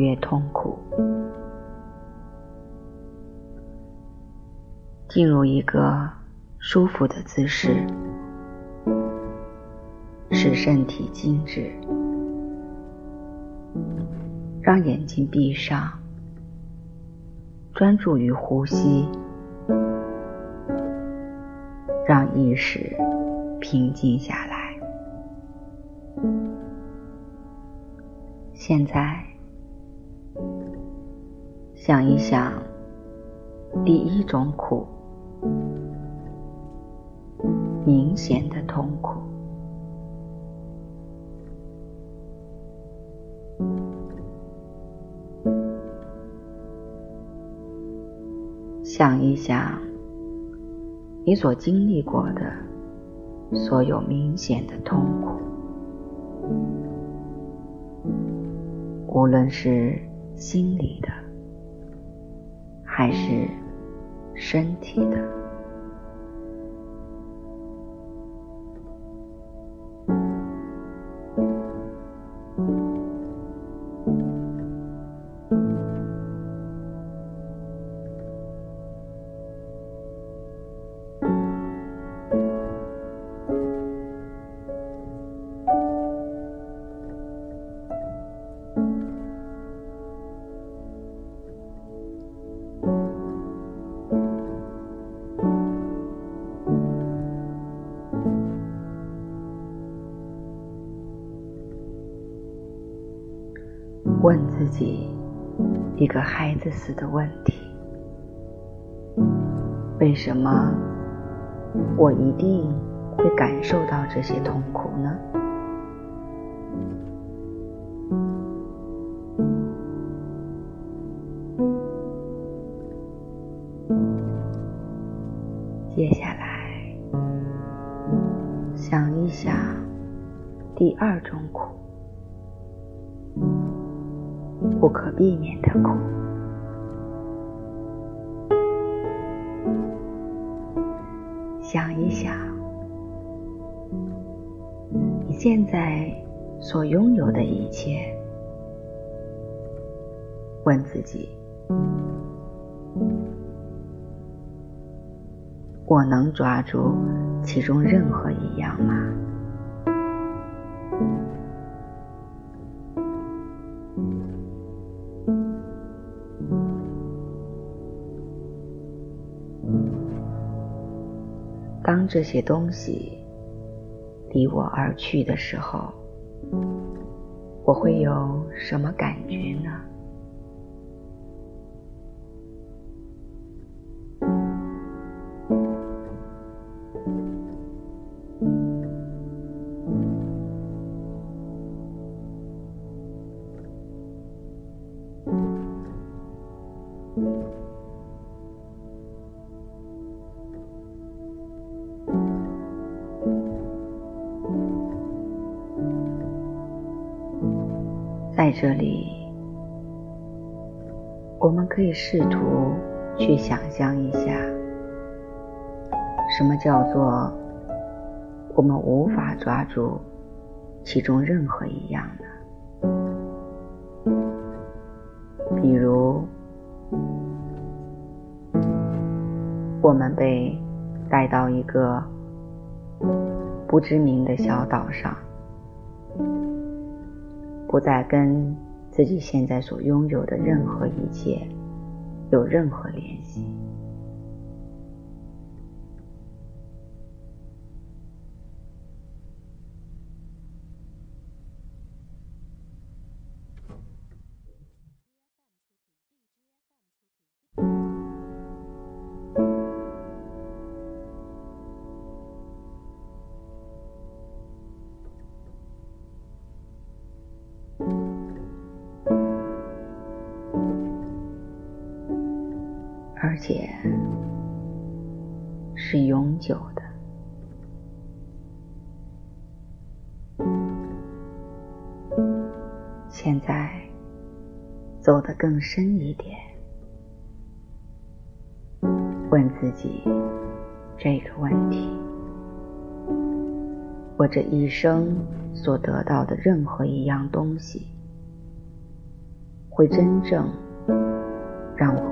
越痛苦，进入一个舒服的姿势，使身体静止，让眼睛闭上，专注于呼吸，让意识平静下来。现在，想一想第一种苦，明显的痛苦。想一想你所经历过的所有明显的痛苦。无论是心理的，还是身体的。自己一个孩子似的问题：为什么我一定会感受到这些痛苦呢？接下来，想一想第二种苦。不可避免的苦，想一想，你现在所拥有的一切，问自己：我能抓住其中任何一样吗？当这些东西离我而去的时候，我会有什么感觉呢？在这里，我们可以试图去想象一下，什么叫做我们无法抓住其中任何一样的？比如，我们被带到一个不知名的小岛上。不再跟自己现在所拥有的任何一切有任何联系。而且是永久的。现在走得更深一点，问自己这个问题：我这一生所得到的任何一样东西，会真正让我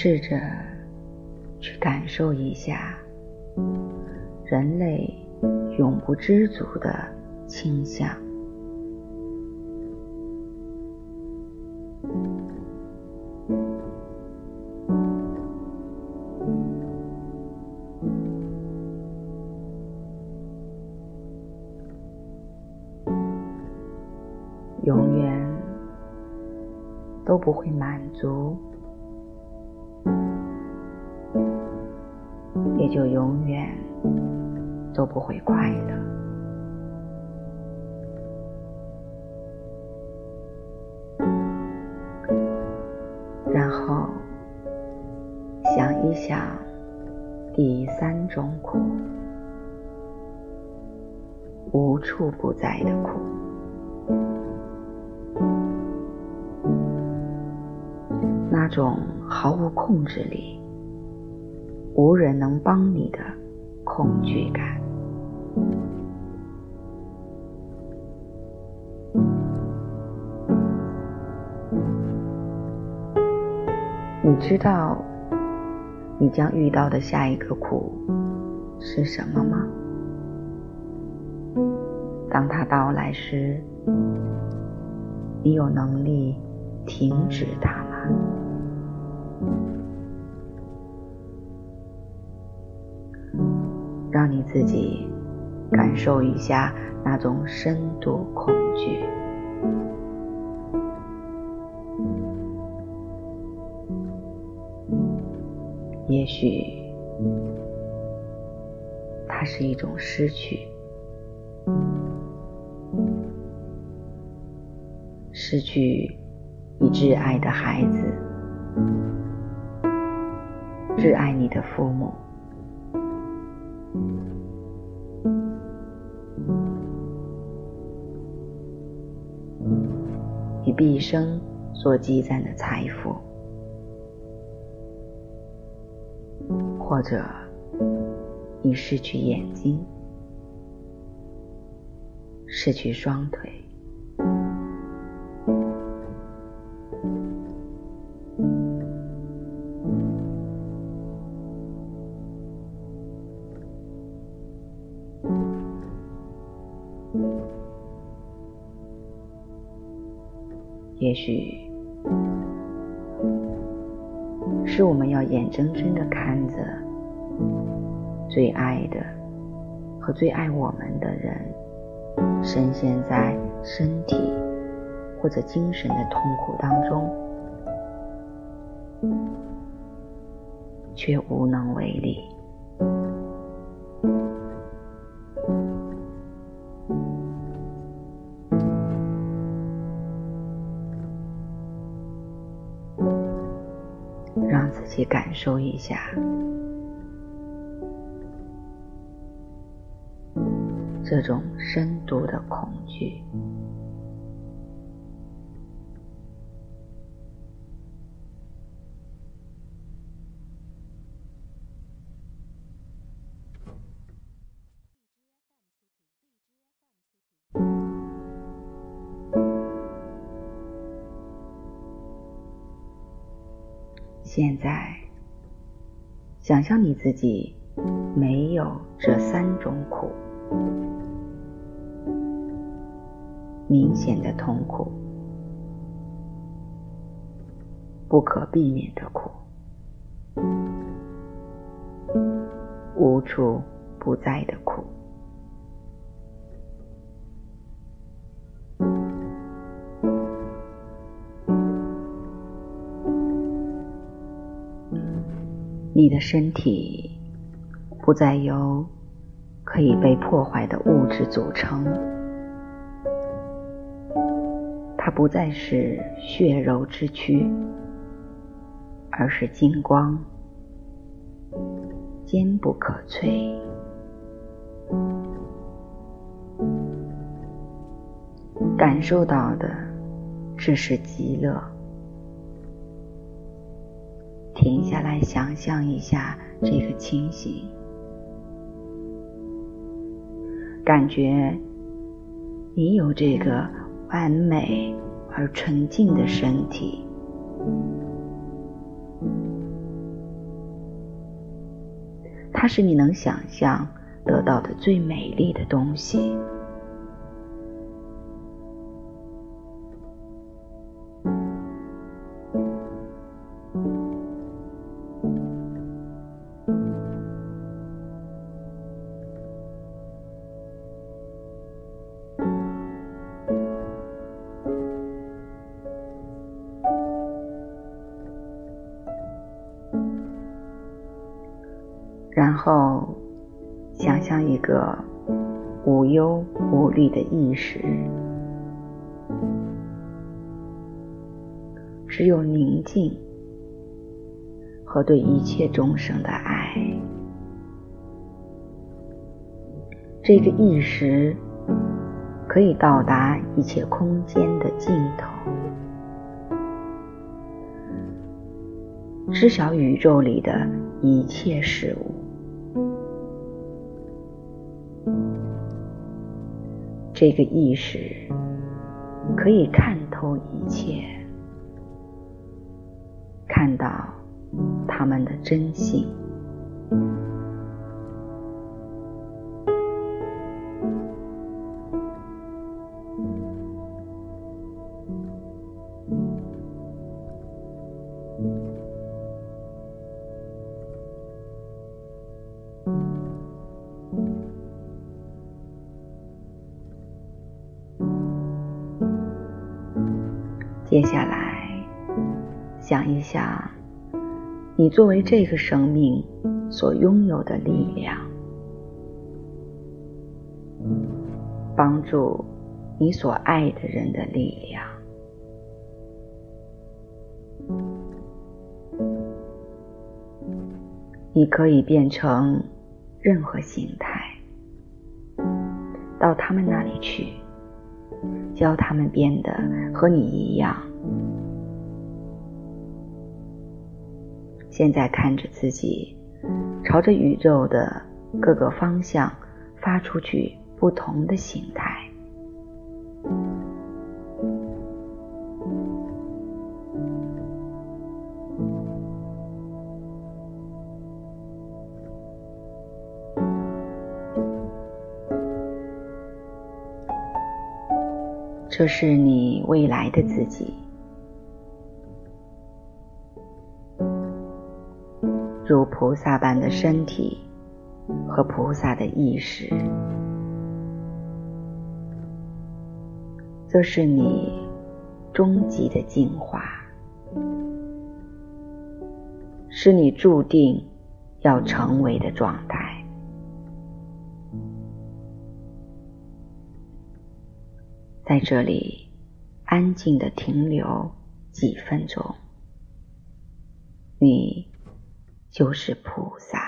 试着去感受一下人类永不知足的倾向，永远都不会满足。就永远都不会快乐。然后想一想第三种苦，无处不在的苦，那种毫无控制力。无人能帮你的恐惧感，你知道你将遇到的下一个苦是什么吗？当它到来时，你有能力停止它吗？让你自己感受一下那种深度恐惧，也许它是一种失去，失去你挚爱的孩子，挚爱你的父母。你毕生所积攒的财富，或者你失去眼睛，失去双腿。许是我们要眼睁睁的看着最爱的和最爱我们的人，深陷在身体或者精神的痛苦当中，却无能为力。受一下这种深度的恐惧。现在，想象你自己没有这三种苦：明显的痛苦、不可避免的苦、无处不在的苦。你的身体不再由可以被破坏的物质组成，它不再是血肉之躯，而是金光，坚不可摧。感受到的只是极乐。停下来，想象一下这个情形，感觉你有这个完美而纯净的身体，它是你能想象得到的最美丽的东西。意识，只有宁静和对一切众生的爱。这个意识可以到达一切空间的尽头，知晓宇宙里的一切事物。这个意识可以看透一切，看到他们的真心。一想，你作为这个生命所拥有的力量，帮助你所爱的人的力量。你可以变成任何形态，到他们那里去。教他们变得和你一样。现在看着自己，朝着宇宙的各个方向发出去不同的形态。这是你未来的自己，如菩萨般的身体和菩萨的意识，这是你终极的进化，是你注定要成为的状态。在这里，安静的停留几分钟，你就是菩萨。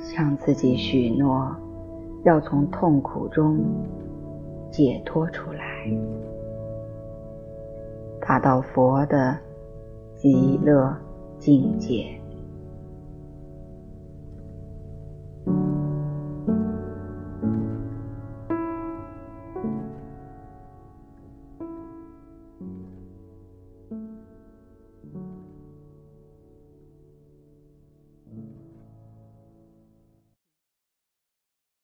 向自己许诺，要从痛苦中解脱出来，达到佛的极乐境界。